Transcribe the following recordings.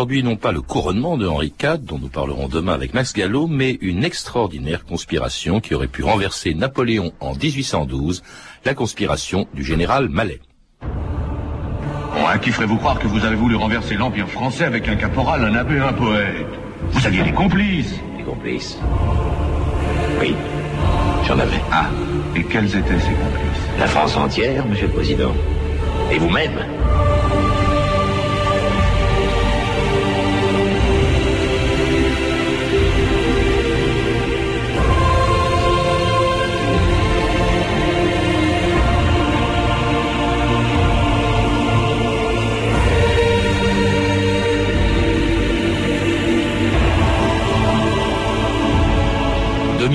aujourd'hui non pas le couronnement de Henri IV, dont nous parlerons demain avec Max Gallo, mais une extraordinaire conspiration qui aurait pu renverser Napoléon en 1812, la conspiration du général Mallet. à qui ferait-vous croire que vous avez voulu renverser l'Empire français avec un caporal, un abbé, un poète? Vous aviez des complices Des complices Oui, j'en avais. Ah, et quels étaient ces complices? La France entière, monsieur le Président. Et vous-même.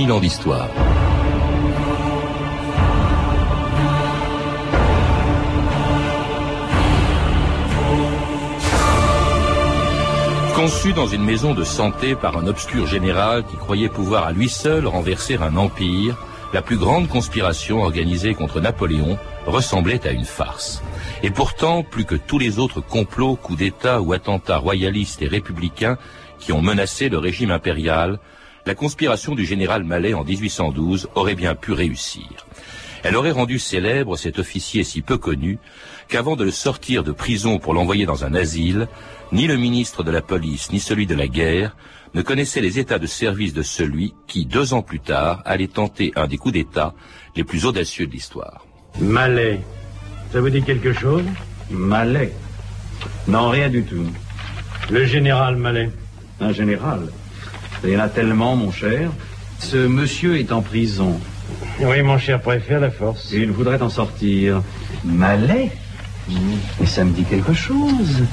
Ans d'histoire. Conçu dans une maison de santé par un obscur général qui croyait pouvoir à lui seul renverser un empire, la plus grande conspiration organisée contre Napoléon ressemblait à une farce. Et pourtant, plus que tous les autres complots, coups d'État ou attentats royalistes et républicains qui ont menacé le régime impérial, la conspiration du général Mallet en 1812 aurait bien pu réussir. Elle aurait rendu célèbre cet officier si peu connu qu'avant de le sortir de prison pour l'envoyer dans un asile, ni le ministre de la police ni celui de la guerre ne connaissaient les états de service de celui qui, deux ans plus tard, allait tenter un des coups d'État les plus audacieux de l'histoire. Mallet, ça vous dit quelque chose? Mallet? Non, rien du tout. Le général Mallet. Un général? Il y en a tellement, mon cher. Ce monsieur est en prison. Oui, mon cher préfet, la force. il voudrait en sortir. Malais Mais ça me dit quelque chose.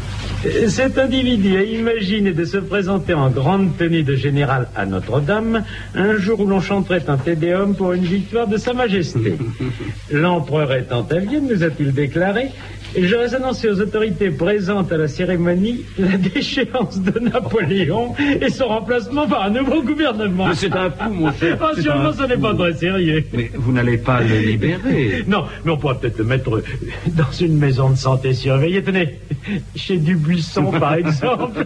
Cet individu a imaginé de se présenter en grande tenue de général à Notre-Dame un jour où l'on chanterait un tédéum pour une victoire de Sa Majesté. L'empereur étant à Vienne, nous a-t-il déclaré, J'aurais annoncé aux autorités présentes à la cérémonie la déchéance de Napoléon et son remplacement par un nouveau gouvernement. Mais c'est un coup, mon cher. Ah, sûrement, ce n'est pas très sérieux. Mais vous n'allez pas le libérer. Non, mais on pourrait peut-être le mettre dans une maison de santé surveillée. Tenez, chez Dubuisson, par exemple.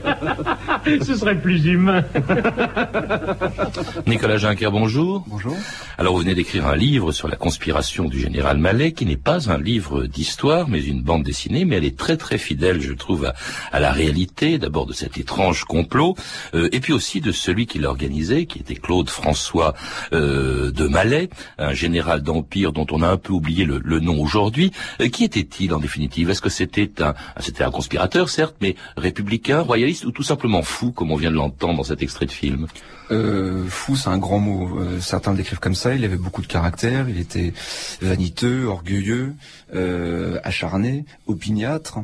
ce serait plus humain. Nicolas Juncker, bonjour. Bonjour. Alors, vous venez d'écrire un livre sur la conspiration du général Mallet, qui n'est pas un livre d'histoire, mais une bande dessinée, mais elle est très très fidèle, je trouve, à, la réalité, d'abord de cet étrange complot, euh, et puis aussi de celui qui l'organisait, qui était Claude François euh, de Malais, un général d'empire dont on a un peu oublié le, nom aujourd'hui. Euh, qui était-il en définitive? Est-ce que c'était un, c'était un conspirateur, certes, mais républicain, royaliste, ou tout simplement fou, comme on vient de l'entendre dans cet extrait de film? Euh, fou, c'est un grand mot. Certains le décrivent comme ça. Il avait beaucoup de caractère. Il était vaniteux, orgueilleux, acharné, opiniâtre.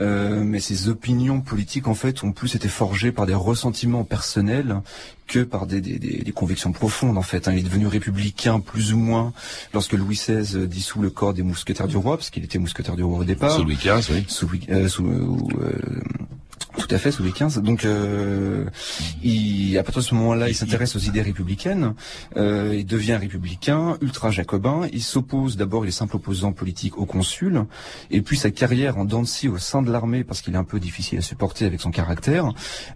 Euh, mais ses opinions politiques, en fait, ont plus été forgées par des ressentiments personnels que par des, des, des, convictions profondes en fait. Hein. Il est devenu républicain plus ou moins lorsque Louis XVI dissout le corps des mousquetaires du roi, parce qu'il était mousquetaire du roi au départ. Sous Louis XV, oui. Sous, euh, sous tout à fait, sous les 15. Donc, euh, il, à partir de ce moment-là, il s'intéresse aux idées républicaines. Euh, il devient républicain, ultra jacobin. Il s'oppose d'abord, il est simple opposant politique au consul, et puis sa carrière en Dancy au sein de l'armée, parce qu'il est un peu difficile à supporter avec son caractère,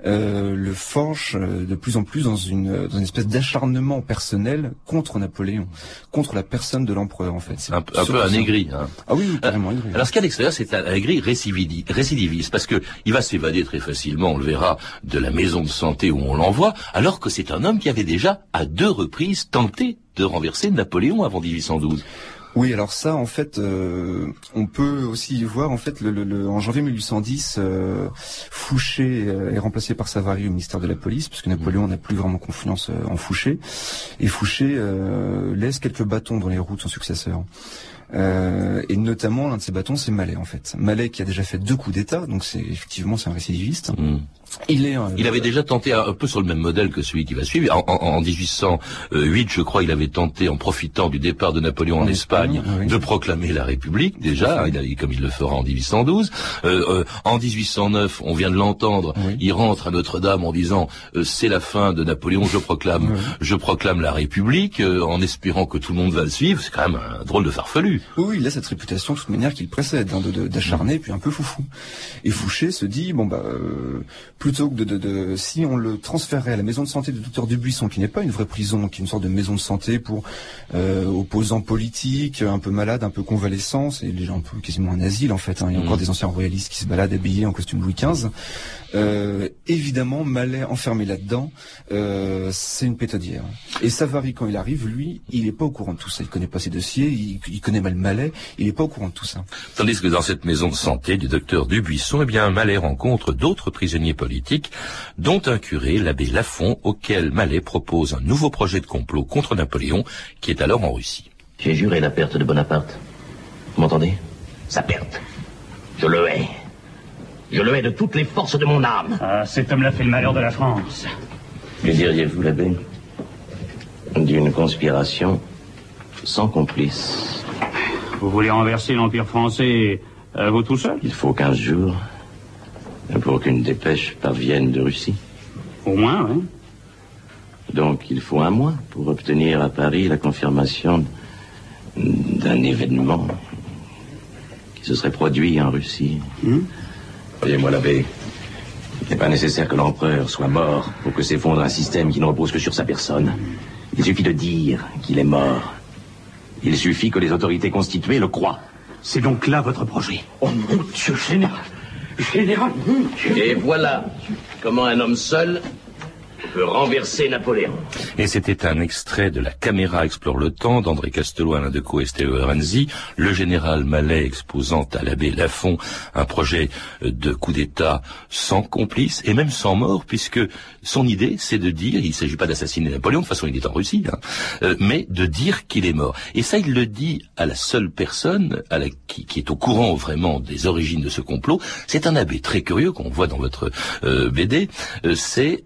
euh, le forge euh, de plus en plus dans une, dans une espèce d'acharnement personnel contre Napoléon, contre la personne de l'empereur en fait. Un, un peu un aigri. Hein. Ah oui, carrément aigri. Alors ce qu'il y a à l'extérieur, c'est un aigri récidiviste, parce que il va s'évader très facilement, on le verra, de la maison de santé où on l'envoie, alors que c'est un homme qui avait déjà, à deux reprises, tenté de renverser Napoléon avant 1812. Oui, alors ça, en fait, euh, on peut aussi voir, en fait, le, en janvier 1810, euh, Fouché euh, est remplacé par Savary au ministère de la Police, puisque Napoléon n'a plus vraiment confiance en Fouché, et Fouché laisse quelques bâtons dans les roues de son successeur. Euh, et notamment l'un de ces bâtons, c'est Malais en fait. Malais qui a déjà fait deux coups d'État, donc c'est effectivement c'est un récidiviste. Hmm. Il, est, euh, il avait déjà tenté un peu sur le même modèle que celui qui va suivre. En, en, 1808, je crois, il avait tenté, en profitant du départ de Napoléon en, Espagne, de proclamer la République. Déjà, il comme il le fera en 1812. Euh, euh, en 1809, on vient de l'entendre, il rentre à Notre-Dame en disant euh, c'est la fin de Napoléon, je proclame, je proclame la République, en espérant que tout le monde va le suivre. C'est quand même un drôle de farfelu. Oui, il a cette réputation de toute manière qu'il précède, hein, d'acharné, puis un peu foufou. Et Fouché se dit bon bah plutôt que de, de, si on le transférait à la maison de santé du docteur Dubuisson, qui n'est pas une vraie prison, qui est une sorte de maison de santé pour euh, opposants politiques, un peu malades, un peu convalescents, les gens un peu quasiment un asile en fait. Hein. Il y a encore mmh. des anciens royalistes qui se baladent habillés en costume Louis XV. Euh, évidemment, Malais enfermé là-dedans, euh, c'est une pétodière. Et Savary, quand il arrive, lui, il n'est pas au courant de tout ça. Il connaît pas ses dossiers, il, connaît mal Malais, il n'est pas au courant de tout ça. Tandis que dans cette maison de santé du docteur Dubuisson, eh bien, Malais rencontre d'autres prisonniers politiques, dont un curé, l'abbé Lafont, auquel Malais propose un nouveau projet de complot contre Napoléon, qui est alors en Russie. J'ai juré la perte de Bonaparte. Vous m'entendez? Sa perte. Je le hais. Je le hais de toutes les forces de mon âme. Ah, cet homme-là fait le malheur de la France. Que diriez-vous, l'abbé? D'une conspiration sans complice. Vous voulez renverser l'Empire français, euh, vous tout seul? Il faut quinze jours pour qu'une dépêche parvienne de Russie. Au moins, oui. Donc il faut un mois pour obtenir à Paris la confirmation d'un événement qui se serait produit en Russie. Hmm Voyez-moi l'abbé, il n'est pas nécessaire que l'empereur soit mort pour que s'effondre un système qui ne repose que sur sa personne. Il suffit de dire qu'il est mort. Il suffit que les autorités constituées le croient. C'est donc là votre projet Oh mon Dieu, général Général, Et voilà comment un homme seul peut renverser Napoléon. Et c'était un extrait de La caméra explore le temps d'André Castelot, Alain Decaux et Stéphane Renzi, le général Mallet exposant à l'abbé Lafont un projet de coup d'État sans complice et même sans mort, puisque son idée, c'est de dire, il ne s'agit pas d'assassiner Napoléon, de toute façon il est en Russie, hein, euh, mais de dire qu'il est mort. Et ça, il le dit à la seule personne la, qui, est au courant vraiment des origines de ce complot. C'est un abbé très curieux qu'on voit dans votre euh, BD. Euh, c'est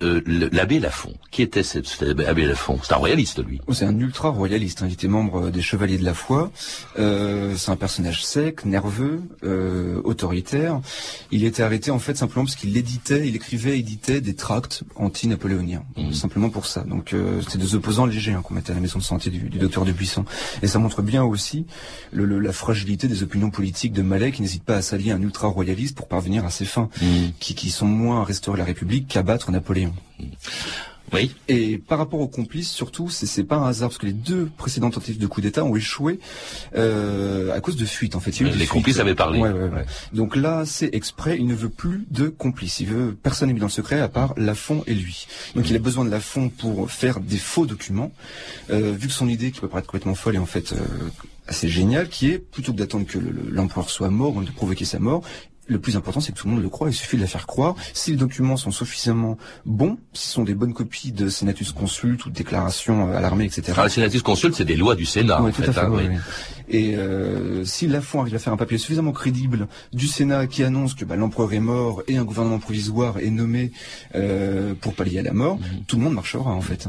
l'abbé Lafont. Qui était cet, abbé Lafont? C'est un royaliste, lui. Oh, c'est un ultra-royaliste. Hein. Il était membre des Chevaliers de la Foi. c'est un personnage sec, nerveux, autoritaire. Il était arrêté en fait simplement parce qu'il éditait, il écrivait, éditait des tracts anti-napoléonien, mmh. simplement pour ça. Donc euh, c'est des opposants légers hein, qu'on mettait à la maison de santé du, du docteur Dubuisson. Et ça montre bien aussi le, la fragilité des opinions politiques de Malais qui n'hésite pas à s'allier un ultra-royaliste pour parvenir à ses fins, mmh. qui, qui, sont moins à restaurer la République qu'à battre Napoléon. Mmh. Oui. Et par rapport aux complices, surtout, c'est pas un hasard parce que les deux précédentes tentatives de coup d'État ont échoué euh, à cause de fuites. En fait, les complices avaient parlé. Ouais, ouais, ouais. Donc là, c'est exprès. Il ne veut plus de complices. Il veut personne n'est mis dans le secret à part Lafont et lui. Donc il a besoin de Lafont pour faire des faux documents. Euh, vu que son idée, qui peut paraître complètement folle, est en fait euh, assez géniale, qui est plutôt que d'attendre que l'empereur soit mort de provoquer sa mort, le plus important, c'est que tout le monde le croit. Il suffit de la faire croire. Si les documents sont suffisamment bons, si ce sont des bonnes copies de Senatus Consult ou de déclarations à l'armée, etc. Ah, le Senatus Consult, c'est des lois du Sénat. en fait, hein, Et euh, si Lafont arrive à faire un papier suffisamment crédible du Sénat qui annonce que bah, l'empereur est mort et un gouvernement provisoire est nommé euh, pour pallier à la mort, mhm. tout le monde marchera en fait.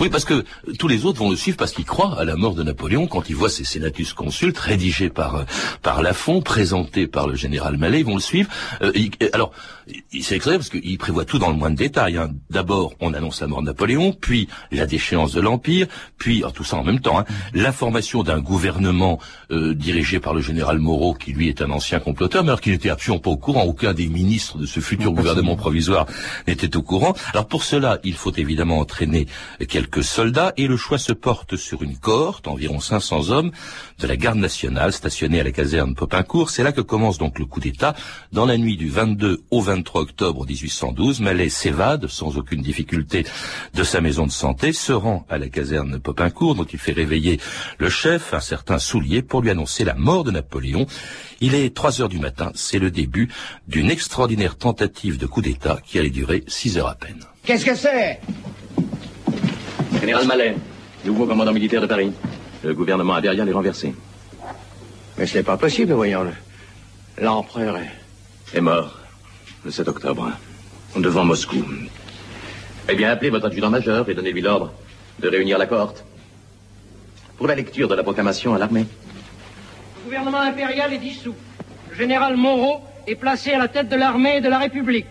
Oui, parce que tous les autres vont le suivre parce qu'ils croient à la mort de Napoléon quand ils voient ces Senatus Consult rédigés par par Lafont, présentés par le général Mallet, ils vont le suivre. Euh, alors, c'est extraordinaire parce qu'il prévoit tout dans le moins de détails. Hein. D'abord, on annonce la mort de Napoléon, puis la déchéance de l'Empire, puis tout ça en même temps, hein, l'information d'un gouvernement euh, dirigé par le général Moreau, qui lui est un ancien comploteur, mais alors qu'il n'était absolument pas au courant. Aucun des ministres de ce futur gouvernement provisoire n'était au courant. Alors pour cela, il faut évidemment entraîner quelques soldats, et le choix se porte sur une cohorte, environ 500 hommes, de la garde nationale stationnée à la caserne Popincourt. C'est là que commence donc le coup d'État. Dans la nuit du 22 au 23 octobre 1812, Mallet s'évade sans aucune difficulté de sa maison de santé, se rend à la caserne Popincourt, dont il fait réveiller le chef, un certain Pour lui annoncer la mort de Napoléon. Il est 3 heures du matin, c'est le début d'une extraordinaire tentative de coup d'État qui allait durer 6 heures à peine. Qu'est-ce que c'est? Général Mallet, nouveau commandant militaire de Paris. Le gouvernement rien les renversé. Mais ce n'est pas possible, voyons-le. L'empereur est... est mort le 7 octobre, devant Moscou. Eh bien, appelez votre adjudant-major et donnez-lui l'ordre de réunir la cohorte. Pour la lecture de la proclamation à l'armée. Le gouvernement impérial est dissous. Le général Moreau est placé à la tête de l'armée de la République.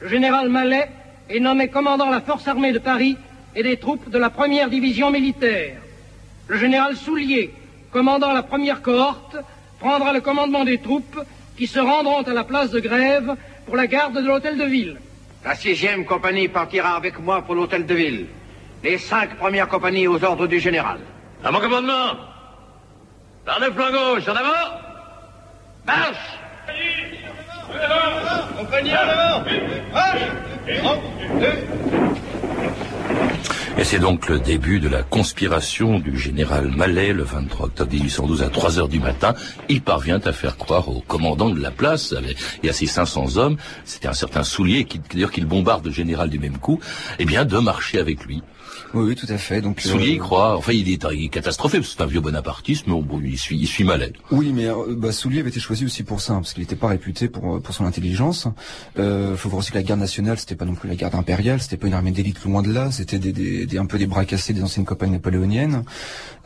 Le général Mallet est nommé commandant la force armée de Paris et des troupes de la première division militaire. Le général Soulier, commandant la première cohorte, prendra le commandement des troupes qui se rendront à la place de grève pour la garde de l'hôtel de ville. La sixième compagnie partira avec moi pour l'hôtel de ville. Les cinq premières compagnies aux ordres du général. À mon commandement Par le flanc gauche, en avant Marche Compagnie en avant Et c'est donc le début de la conspiration du général Mallet le 23 octobre 1812 à 3 heures du matin. Il parvient à faire croire au commandant de la place et à ses 500 hommes, c'était un certain Soulier qui d'ailleurs qu'il bombarde le général du même coup, eh bien de marcher avec lui. Oui, oui, tout à fait. Donc Soulier euh, il croit, enfin il est, il est catastrophé parce que c'est un vieux bonapartiste, mais bon, il suit, il suit Mallet. Oui, mais euh, bah, Soulier avait été choisi aussi pour ça, hein, parce qu'il n'était pas réputé pour euh, pour son intelligence. Euh, faut voir aussi que la garde nationale, c'était pas non plus la garde impériale, c'était pas une armée d'élite loin de là, c'était des, des, un peu des bras cassés des anciennes compagnies napoléoniennes.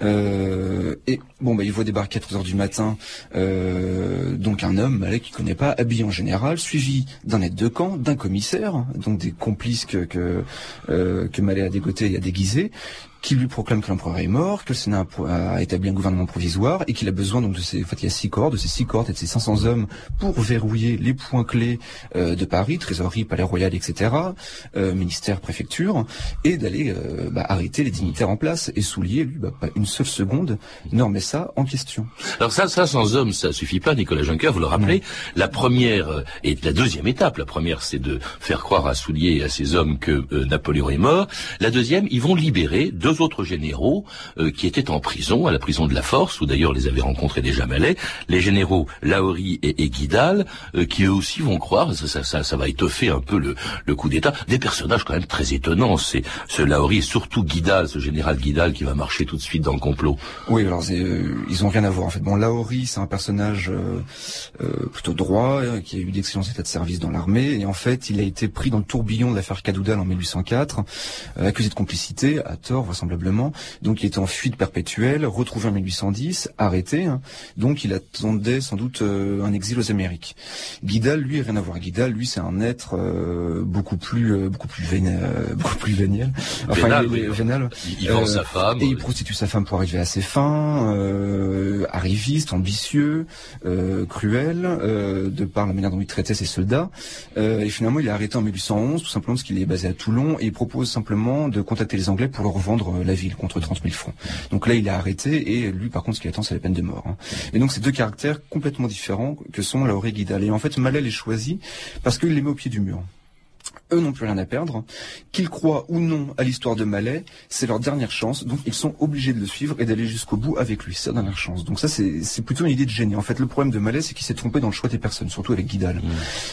Euh, et bon, bah, il voit débarquer à 3 heures du matin, euh, donc un homme, Malek, qu'il connaît pas, habillé en général, suivi d'un aide de camp, d'un commissaire, donc des complices que que, euh, que Mallet a dégoté et a déguisé qui lui proclame que l'empereur est mort, que le Sénat a établi un gouvernement provisoire et qu'il a besoin donc de ces, en fait, il y a six corps, de ces six corps et de ces 500 hommes pour verrouiller les points clés euh, de Paris, trésorerie, palais royal, etc., euh, ministère, préfecture, et d'aller bah, arrêter les dignitaires en place. Et Soulier, lui, bah, pas une seule seconde ne remet ça en question. Alors ça, ça sans hommes, ça suffit pas, Nicolas Juncker, vous le rappelez. La première euh, et la deuxième étape, la première, c'est de faire croire à Soulier et à ses hommes que euh, Napoléon est mort. La deuxième, ils vont libérer deux autres généraux euh, qui étaient en prison, à la prison de la Force, où d'ailleurs les avait rencontrés déjà Malais, les généraux Lahorie et, et Guidal, euh, qui eux aussi vont croire, ça, ça, ça, ça va étoffer un peu le, le coup d'État. Des personnages quand même très étonnants, c'est ce Lahorie et surtout Guidal, ce général Guidal qui va marcher tout de suite dans le complot. Oui, alors c'est, euh, ils ont rien à voir en fait. Bon, Laori, c'est un personnage euh, euh, plutôt droit, euh, qui a eu d'excellents états de service dans l'armée, et en fait, il a été pris dans le tourbillon de l'affaire Cadoudal en 1804, euh, accusé de complicité, à tort vraisemblablement. Donc, il était en fuite perpétuelle, retrouvé en 1810, arrêté. hein. Donc, il attendait sans doute euh, un exil aux Amériques. Guidal, lui, rien à voir. Guidal, lui, c'est un être euh, beaucoup plus, euh, beaucoup plus vénal, euh, beaucoup plus véniel. Vénal, il est- oui. vénal. Il, il vend sa femme. Et il prostitue sa femme pour arriver à ses fins, euh, arriviste, ambitieux, euh, cruel, euh, de par la manière dont il traitait ses soldats. Et finalement, il est arrêté en 1811, tout simplement parce qu'il est basé à Toulon, et il propose simplement de contacter les Anglais pour leur revendre euh, la ville contre 30 000 francs. Donc là, il est arrêté, et lui, par contre, ce qu'il attend, c'est la peine de mort. hein. Et donc, c'est deux caractères complètement différents que sont et Guidal. Et en fait, Malel est choisi parce qu'il les met au pied du mur eux n'ont plus rien à perdre, qu'ils croient ou non à l'histoire de Malais, c'est leur dernière chance, donc ils sont obligés de le suivre et d'aller jusqu'au bout avec lui, c'est leur dernière chance. Donc ça c'est c'est plutôt une idée de génie. En fait le problème de Malais c'est qu'il s'est trompé dans le choix des personnes, surtout avec Guidal.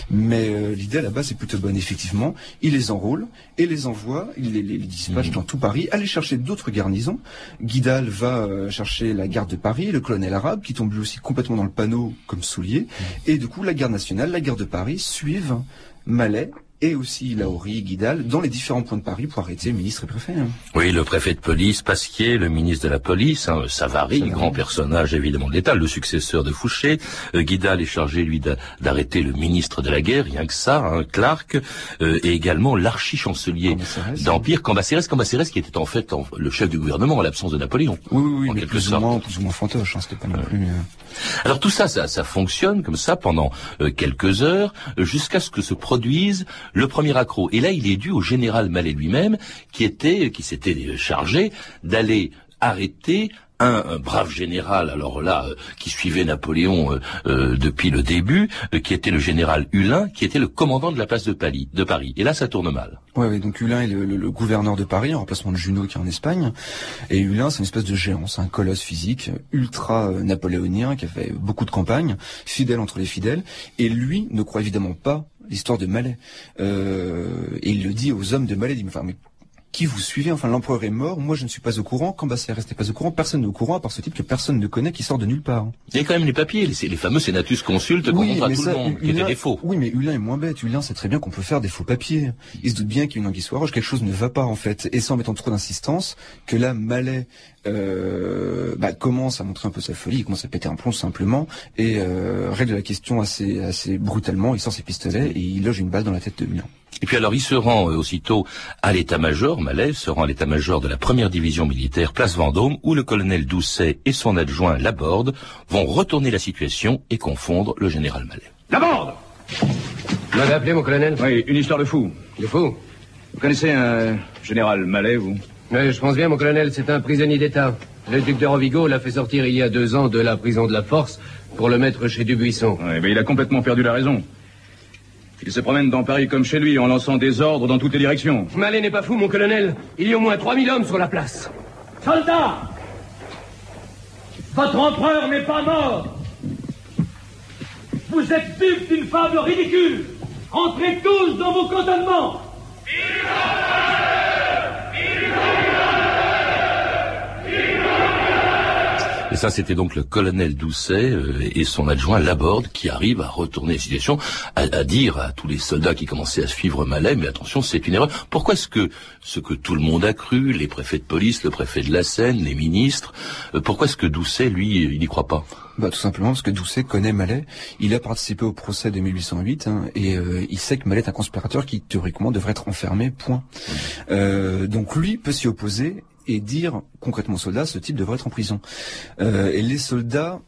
Mais euh, l'idée à la base est plutôt bonne, effectivement. Il les enrôle et les envoie, il les, les- dispatche dans tout Paris, aller chercher d'autres garnisons. Guidal va euh, chercher la garde de Paris, le colonel arabe qui tombe lui aussi complètement dans le panneau comme soulier. Et du coup la garde nationale, la garde de Paris suivent Malais et aussi Laori, Guidal, dans les différents points de Paris pour arrêter ministre et préfet. hein. Oui, le préfet de police, Pasquier, le ministre de la police, hein, Savary, grand personnage évidemment de l'État, le successeur de Fouché. Euh, Guidal est chargé, lui, d'a- d'arrêter le ministre de la guerre, rien que ça, hein, Clark, euh, et également l'archi-chancelier d'Empire, Cambacérès, Cambacérès qui était en fait en- le chef du gouvernement en l'absence de Napoléon. Oui, oui, oui, En mais quelque plus ou, sorte. moins, plus ou moins fantoche, hein, c'était pas non plus... euh, Alors tout ça, ça, ça fonctionne comme ça pendant euh, quelques heures, jusqu'à ce que se produise le premier accroc. Et là, il est dû au général Mallet lui-même, qui était, qui s'était euh, chargé d'aller arrêter un, brave général, alors là, euh, qui suivait Napoléon euh, euh, depuis le début, euh, qui était le général Hulin, qui était le commandant de la place de Paris. De Paris. Et là, ça tourne mal. Ouais, ouais, donc Hulin est le, le- le gouverneur de Paris, en remplacement de Junot qui est en Espagne. Et Hulin, c'est une espèce de géant, c'est un colosse physique, ultra euh, napoléonien, qui a fait beaucoup de campagnes, fidèle entre les fidèles. Et lui ne croit évidemment pas l'histoire de Malais. Euh, et il le dit aux hommes de Malais, il dit, qui vous suivez Enfin, l'empereur est mort, moi je ne suis pas au courant, Cambacérès n'est pas au courant, personne n'est au courant, à part ce type que personne ne connaît, qui sort de nulle part. Il y a quand même les papiers, les, les fameux senatus consultes qu'on montre à tout ça, le monde, qui étaient des faux. Oui, mais Hulin est moins bête. Hulin sait très bien qu'on peut faire des faux papiers. Il se doute bien qu'il y a une anguille roche, quelque chose ne va pas en fait. Et sans mettant trop d'insistance, que là, Malais euh, bah, commence à montrer un peu sa folie, il commence à péter un plomb simplement, et euh, règle la question assez, assez brutalement, il sort ses pistolets et il loge une balle dans la tête de Hulin. Et puis alors il se rend euh, aussitôt à l'état-major, Malais se rend à l'état-major de la première division militaire Place Vendôme, où le colonel Doucet et son adjoint Laborde vont retourner la situation et confondre le général Malais. D'abord Vous m'avez appelé, mon colonel? Oui, une histoire de fou. De fou? Vous connaissez un général Malais, vous? Oui, je pense bien, mon colonel, c'est un prisonnier d'État. Le duc de Rovigo l'a fait sortir il y a deux ans de la prison de la Force pour le mettre chez Dubuisson. Oui, mais il a complètement perdu la raison. Il se promène dans Paris comme chez lui en lançant des ordres dans toutes les directions. Malais n'est pas fou, mon colonel. Il y a au moins 3000 hommes sur la place. Soldats Votre empereur n'est pas mort Vous êtes dupes d'une fable ridicule Entrez tous dans vos cantonnements ça, c'était donc le colonel Doucet euh, et son adjoint Laborde qui arrivent à retourner la situation, à, à, dire à tous les soldats qui commençaient à suivre Malais, mais attention, c'est une erreur. Pourquoi est-ce que ce que tout le monde a cru, les préfets de police, le préfet de la Seine, les ministres, euh, pourquoi est-ce que Doucet, lui, il n'y croit pas? Bah, tout simplement parce que Doucet connaît Mallet. Il a participé au procès de 1808 hein, et euh, il sait que Mallet est un conspirateur qui théoriquement devrait être enfermé. Point. Euh, donc lui peut s'y opposer et dire concrètement aux soldats ce type devrait être en prison. Euh, et les soldats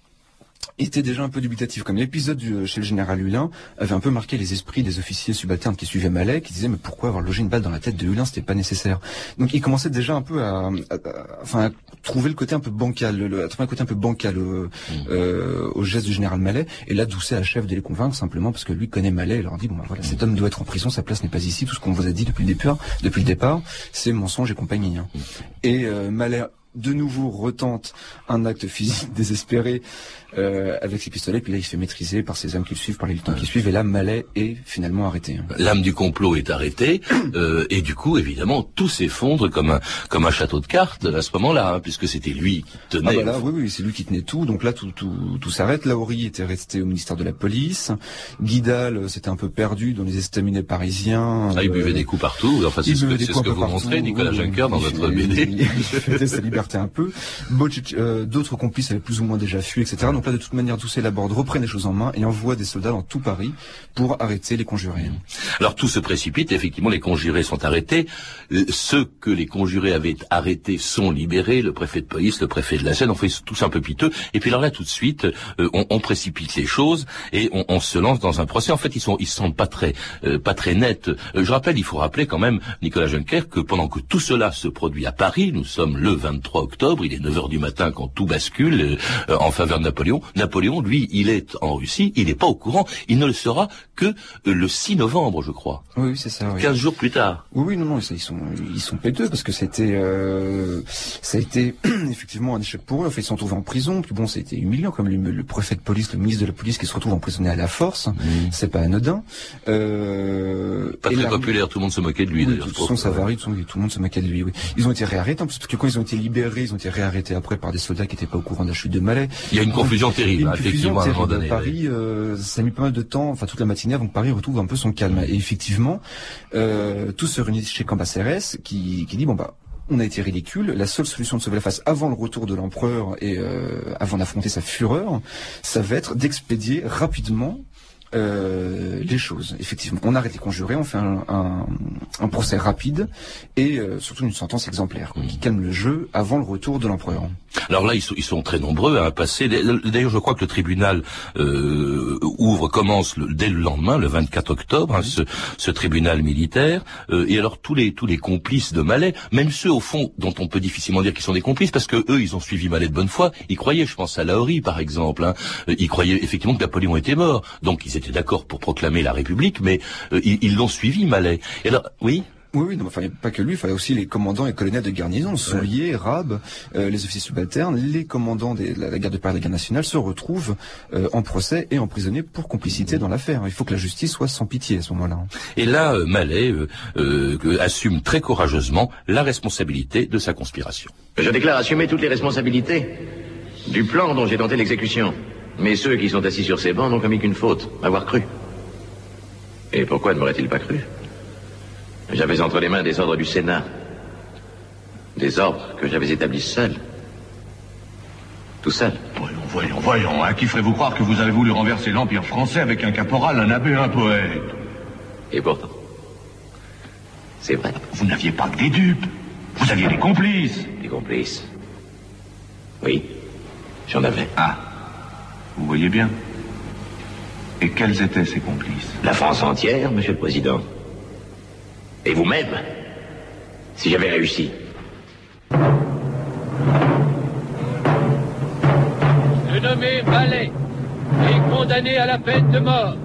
était déjà un peu dubitatif. Comme l'épisode chez le général Hulin avait un peu marqué les esprits des officiers subalternes qui suivaient Mallet, qui disaient mais pourquoi avoir logé une balle dans la tête de Hulin, c'était pas nécessaire. Donc il commençait déjà un peu à, enfin, trouver le côté un peu bancal, le, à trouver un côté un peu bancal euh, euh, au geste du général Mallet. Et là, Doucet achève de les convaincre simplement parce que lui connaît Mallet et leur dit bon ben voilà, cet homme doit être en prison, sa place n'est pas ici. Tout ce qu'on vous a dit depuis le départ, depuis le départ, c'est mensonge et compagnie. Hein. Et euh, Mallet de nouveau retente un acte physique désespéré euh, avec ses pistolets, puis là il se fait maîtriser par ses hommes qui le suivent, par les luttants qui suivent, et là Mallet est finalement arrêté. hein. L'âme du complot est arrêtée, euh, et du coup, évidemment, tout s'effondre comme un, comme un château de cartes à ce moment-là, hein, puisque c'était lui qui tenait. Ah bah là, oui, oui, c'est lui qui tenait tout, donc là tout, tout, tout s'arrête. Lauri était resté au ministère de la Police, Guidal euh, s'était un peu perdu dans les estaminets parisiens. Ah, il buvait des coups partout, enfin c'est ce que, ce que vous partout, montrez, Nicolas oui, Juncker, dans votre BD. Il, il fêtait sa liberté un peu. Euh, D'autres complices avaient plus ou moins déjà fui, etc. Donc de toute manière, Doucet et Laborde reprennent les choses en main et envoient des soldats dans tout Paris pour arrêter les conjurés. Alors tout se précipite, effectivement les conjurés sont arrêtés, Euh, ceux que les conjurés avaient arrêtés sont libérés, le préfet de police, le préfet de la Seine, on fait tous un peu piteux, et puis alors là tout de suite, euh, on, précipite les choses et on, se lance dans un procès. En fait ils sont ils sentent pas très euh, pas très nets. Euh, je rappelle, il faut rappeler quand même Nicolas Juncker que pendant que tout cela se produit à Paris, nous sommes le 23 octobre, il est 9 heures du matin quand tout bascule euh, en faveur de Napoléon. Napoléon, lui, il est en Russie, il n'est pas au courant, il ne le sera que euh, le 6 novembre, je crois. Oui, c'est ça. Oui. 15 jours plus tard. Oui, oui, non, non, ils sont, ils sont péteux parce que c'était, euh, ça a été effectivement un échec pour eux. En fait, ils sont retrouvés en prison. Puis bon, c'était humiliant comme le, le préfet de police, le ministre de la police qui se retrouve emprisonné à la force. C'est pas anodin. Euh, Pas très populaire, tout le monde se moquait de lui Oui, de toute façon, ça varie, tout le monde se moquait de lui, oui. Ils ont été réarrêtés, en plus, parce que quand ils ont été libérés, ils ont été réarrêtés après par des soldats qui n'étaient pas au courant de la chute de Malais. Il y a une confusion terrible, hein, une confusion effectivement, à un moment terrible. donné. Paris, euh, ça a mis pas mal de temps, enfin toute la matinée avant que Paris retrouve un peu son calme. Et effectivement, euh, tous se réunissent chez Cambacérès, qui, qui dit, bon bah, on a été ridicule. La seule solution de sauver la face avant le retour de l'empereur et euh, avant d'affronter sa fureur, ça va être d'expédier rapidement euh, les choses. Effectivement, on arrête les conjurés, on fait un, un, un procès rapide et euh, surtout une sentence exemplaire qui calme le jeu avant le retour de l'empereur. Alors là, ils sont, ils sont très nombreux à passer. D'ailleurs, je crois que le tribunal euh, ouvre, commence le- dès le lendemain, le 24 octobre, hein, ce, ce tribunal militaire. Euh, et alors tous les tous les complices de Malais, même ceux au fond dont on peut difficilement dire qu'ils sont des complices, parce que eux, ils ont suivi Malais de bonne foi. Ils croyaient, je pense à Laori par exemple, hein, euh, ils croyaient effectivement que Napoléon était mort, donc ils étaient d'accord pour proclamer la République, mais euh, ils l'ont suivi Malais. Et alors, oui? Oui, oui, non, enfin, pas que lui, il fallait aussi les commandants et colonels de garnison, Soulier, Rab, euh, les officiers subalternes, les commandants de la, la garde de Paris de la garde nationale se retrouvent euh, en procès et emprisonnés pour complicité dans l'affaire. Il faut que la justice soit sans pitié à ce moment-là. Et là, euh, Malais euh, euh, assume très courageusement la responsabilité de sa conspiration. Je déclare assumer toutes les responsabilités du plan dont j'ai tenté l'exécution. Mais ceux qui sont assis sur ces bancs n'ont commis qu'une faute, m'avoir cru. Et pourquoi ne m'auraient-ils pas cru? J'avais entre les mains des ordres du Sénat. Des ordres que j'avais établis seul. Tout seul. Voyons, voyons, voyons. À qui ferez-vous croire que vous avez voulu renverser l'Empire français avec un caporal, un abbé, un poète? Et pourtant. C'est vrai. Vous n'aviez pas que des dupes. Vous aviez des complices. Des complices. Oui. J'en avais. Ah. Vous voyez bien. Et quels étaient ses complices? La France entière, Monsieur le Président. Et vous-même, si j'avais réussi. Le nommé Mallet est condamné à la peine de mort.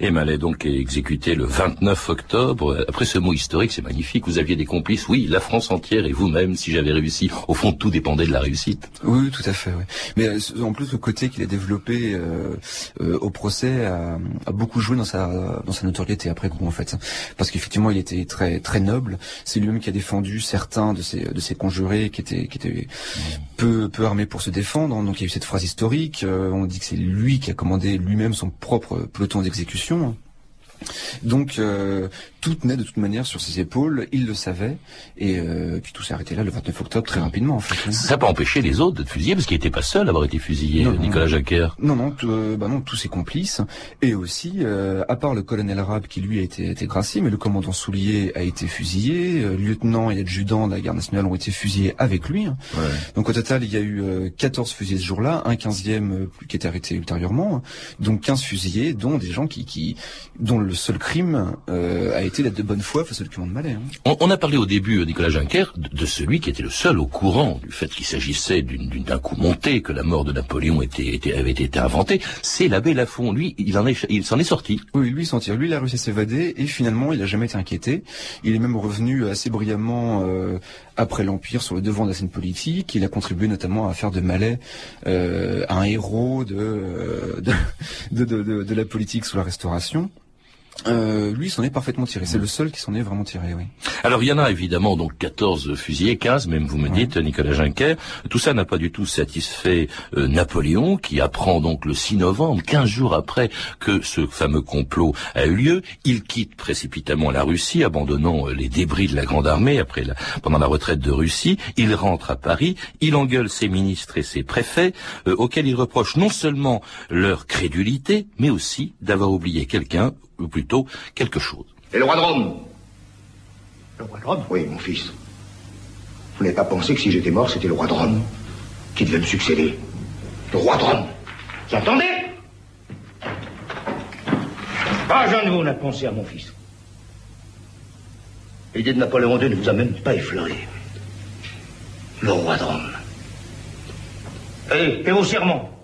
Et Mallet donc est exécuté le 29 octobre. Après ce mot historique, c'est magnifique. Vous aviez des complices. Oui, la France entière et vous-même, si j'avais réussi. Au fond, tout dépendait de la réussite. Oui, tout à fait. Oui. Mais euh, en plus, le côté qu'il a développé euh, euh, au procès a, a, beaucoup joué dans sa dans sa notoriété après coup en fait, parce qu'effectivement, il était très très noble. C'est lui-même qui a défendu certains de ses de ses conjurés qui étaient qui étaient peu peu armés pour se défendre. Donc il y a eu cette phrase historique. Euh, on dit que c'est lui qui a commandé lui-même son propre peloton d'exécution production donc euh, tout tenait de toute manière sur ses épaules, il le savait, et euh, puis tout s'est arrêté là le 29 octobre très rapidement en fait. Ça n'a pas empêché les autres d'être fusillés parce qu'il n'était pas seul à avoir été fusillé, Non, Nicolas. Jacquer. Non, non, euh, bah non, tous ses complices, et aussi, euh, à part le colonel arabe qui lui a été, été gracié, mais le commandant Soulier a été fusillé, euh, lieutenant et adjudant de la garde nationale ont été fusillés avec lui. hein. Donc au total, il y a eu euh, 14 fusillés ce jour-là, un 15e euh, qui était arrêté ultérieurement, hein. donc 15 fusillés, dont des gens qui, qui dont le seul crime euh, a été d'être de bonne foi face au document de Malais. hein. On, on a parlé au début, euh, Nicolas Juncker, de, de celui qui était le seul au courant du fait qu'il s'agissait d'un coup monté, que la mort de Napoléon était, était- avait été inventée. C'est l'abbé Lafont. Lui, il en est, il s'en est sorti. Oui, lui, il s'en tire. Lui, il a réussi à s'évader et finalement, il a jamais été inquiété. Il est même revenu assez brillamment euh, après l'Empire sur le devant de la scène politique. Il a contribué notamment à faire de Malais euh, un héros de, euh, de, de, de- de- de la politique sous la Restauration. Euh, lui, s'en est parfaitement tiré. C'est le seul qui s'en est vraiment tiré, oui. Alors il y en a évidemment donc 14 fusillés, 15 même vous me dites, Nicolas Juncker. Tout ça n'a pas du tout satisfait euh, Napoléon qui apprend donc le 6 novembre, 15 jours après que ce fameux complot a eu lieu. Il quitte précipitamment la Russie, abandonnant euh, les débris de la Grande Armée après la, pendant la retraite de Russie. Il rentre à Paris, il engueule ses ministres et ses préfets, euh, auxquels il reproche non seulement leur crédulité, mais aussi d'avoir oublié quelqu'un, ou plutôt quelque chose. Et le roi de Rome? Le roi de Rome? Oui, mon fils. Vous n'avez pas pensé que si j'étais mort, c'était le roi de Rome qui devait me succéder? Le roi de Rome Vous entendez? Pas un de vous n'a pensé à mon fils. L'idée de Napoléon II ne vous a même pas effleuré. Le roi de Rome. Et, et vos serments?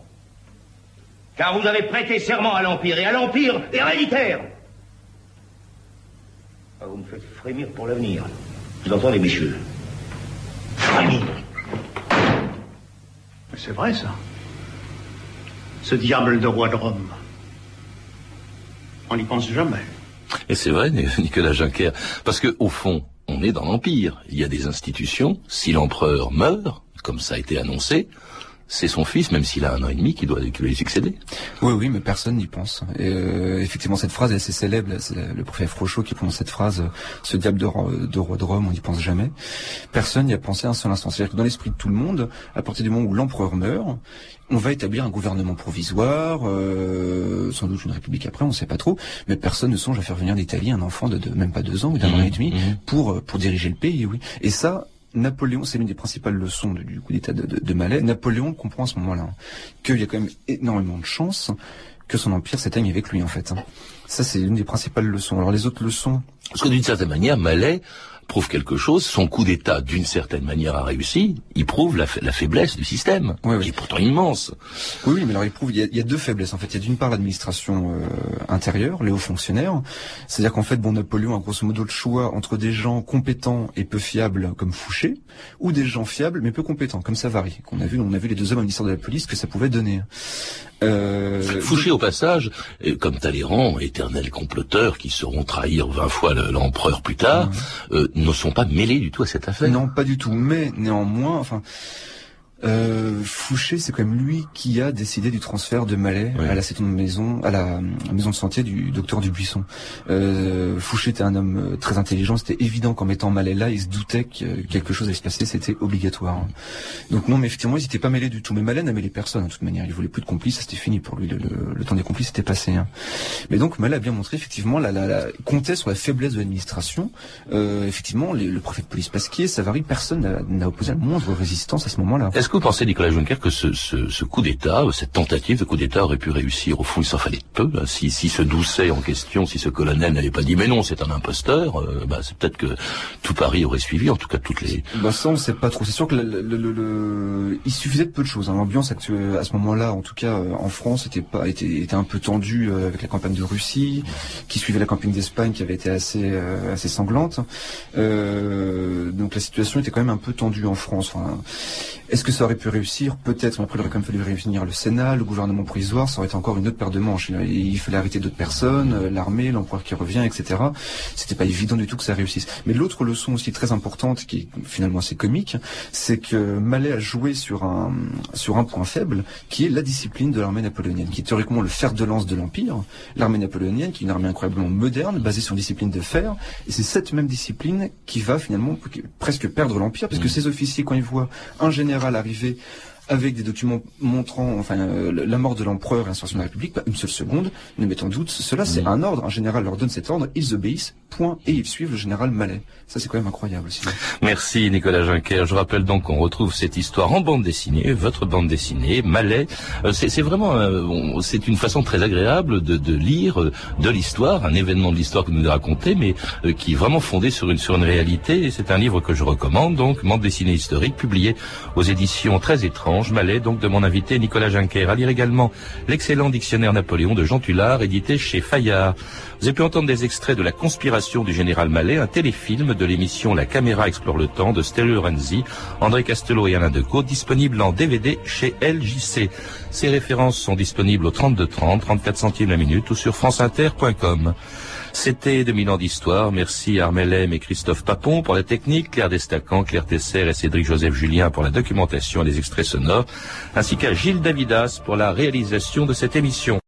Car vous avez prêté serment à l'Empire, et à l'Empire héréditaire ah, Vous me faites frémir pour l'avenir. Vous entendez, messieurs? Frémir. Mais c'est vrai, ça. Ce diable de roi de Rome. On n'y pense jamais. Et c'est vrai, Nicolas Juncker, parce que au fond, on est dans l'Empire. Il y a des institutions. Si l'empereur meurt, comme ça a été annoncé, c'est son fils, même s'il a un an et demi, qui doit, qui doit lui succéder. Oui, oui, mais personne n'y pense. Et, euh, effectivement, cette phrase est assez célèbre. C'est le préfet Frochot qui prononce cette phrase euh, "Ce diable de, ro- de roi de Rome, on n'y pense jamais." Personne n'y a pensé un seul instant. C'est-à-dire que dans l'esprit de tout le monde, à partir du moment où l'empereur meurt, on va établir un gouvernement provisoire, euh, sans doute une république après, on ne sait pas trop. Mais personne ne songe à faire venir d'Italie un enfant de, de même pas deux ans ou d'un an et demi mhm. pour euh, pour diriger le pays. Oui. Et ça. Napoléon, c'est l'une des principales leçons du coup d'État de Malais. Napoléon comprend à ce moment-là hein, qu'il y a quand même énormément de chances que son empire s'éteigne avec lui en fait. hein. Ça c'est l'une des principales leçons. Alors les autres leçons, Parce que d'une certaine manière, Malais prouve quelque chose. Son coup d'État, d'une certaine manière, a réussi. Il prouve la, fa- la faiblesse du système, qui est pourtant immense. oui, oui, mais alors il prouve il y a, il y a deux faiblesses en fait. Il y a d'une part l'administration euh, intérieure, les hauts fonctionnaires, c'est-à-dire qu'en fait bon Napoléon a grosso modo le choix entre des gens compétents et peu fiables comme Fouché, ou des gens fiables mais peu compétents comme Savary. Qu'on a vu, on a vu les deux hommes au ministère de la police que ça pouvait donner. Euh, Fouché, au passage, comme Talleyrand, éternels comploteurs qui sauront trahir vingt fois le- l'empereur plus tard, euh, ne sont pas mêlés du tout à cette affaire. Non, pas du tout. Mais néanmoins, enfin, euh, Fouché, c'est quand même lui qui a décidé du transfert de Malais à la septième maison, à la maison de santé du docteur Dubuisson. Euh, Fouché était un homme euh, très intelligent. C'était évident qu'en mettant Malais là, il se doutait que quelque chose allait se passer. C'était obligatoire. Donc non, mais effectivement, ils n'étaient pas mêlés du tout. Mais Malais n'a mêlé personne de toute manière. Il voulait plus de complices. C'était fini pour lui. Le, temps des complices était passé. Hein. Mais donc Malais a bien montré effectivement la, la, la comptait sur la faiblesse de l'administration. Euh, effectivement, le préfet de police Pasquier, Savary, personne n'a opposé la moindre résistance à ce moment-là. Est-ce que vous pensez, Nicolas Juncker, que ce, ce, ce coup d'État, cette tentative de coup d'État aurait pu réussir Au fond, il s'en fallait peu. Hein. Si, si ce doucet en question, si ce colonel n'avait pas dit mais non, c'est un imposteur, euh, bah, c'est peut-être que tout Paris aurait suivi, en tout cas toutes les... Bah ça, on sait pas trop. C'est sûr que le, le, le, il suffisait de peu de choses. Hein. L'ambiance à ce moment-là, en tout cas en France, était, pas, était, était un peu tendue euh, avec la campagne de Russie, qui suivait la campagne d'Espagne, qui avait été assez, euh, assez sanglante. donc la situation était quand même un peu tendue en France. Enfin, est-ce que ça aurait pu réussir Peut-être, mais après il aurait quand même fallu réunir le Sénat, le gouvernement provisoire, ça aurait été encore une autre paire de manches. Il fallait arrêter d'autres personnes, euh, l'armée, l'empereur qui revient, etc. C'était pas évident du tout que ça réussisse. Mais l'autre leçon aussi très importante, qui est finalement assez comique, c'est que Malais a joué sur un, sur un point faible, qui est la discipline de l'armée napoléonienne, qui est théoriquement le fer de lance de l'Empire. L'armée napoléonienne, qui est une armée incroyablement moderne, basée sur une discipline de fer, et c'est cette même discipline qui va finalement presque perdre l'Empire, parce que ces officiers, quand ils voient un général arrivé avec des documents montrant enfin euh, la mort de l'empereur et l'instauration de la République, pas une seule seconde, ne mettant doute, cela c'est un ordre, un général leur donne cet ordre, ils obéissent, point, et ils suivent le général Mallet. Ça c'est quand même incroyable aussi. Merci Nicolas Juncker. Je rappelle donc qu'on retrouve cette histoire en bande dessinée, votre bande dessinée, Mallet. Euh, c'est vraiment, euh, c'est une façon très agréable de, de lire de l'histoire, un événement de l'histoire que vous nous racontez, mais qui est vraiment fondé sur une, sur une réalité. C'est un livre que je recommande, donc, bande dessinée historique, publié aux éditions très étranges Malais, donc de mon invité Nicolas Juncker. À lire également l'excellent dictionnaire Napoléon de Jean Tullard, édité chez Fayard. Vous avez pu entendre des extraits de La conspiration du général Mallet, un téléfilm de l'émission La caméra explore le temps de Stereo Renzi, André Castelot et Alain Decaux, disponible en DVD chez LJC. Ces références sont disponibles au 32 30, 34 centimes la minute ou sur franceinter.com. C'était 2000 ans d'histoire. Merci à Armelem et Christophe Papon pour la technique, Claire Destacan, Claire Tesser et Cédric Joseph Julien pour la documentation et les extraits sonores, ainsi qu'à Gilles Davidas pour la réalisation de cette émission.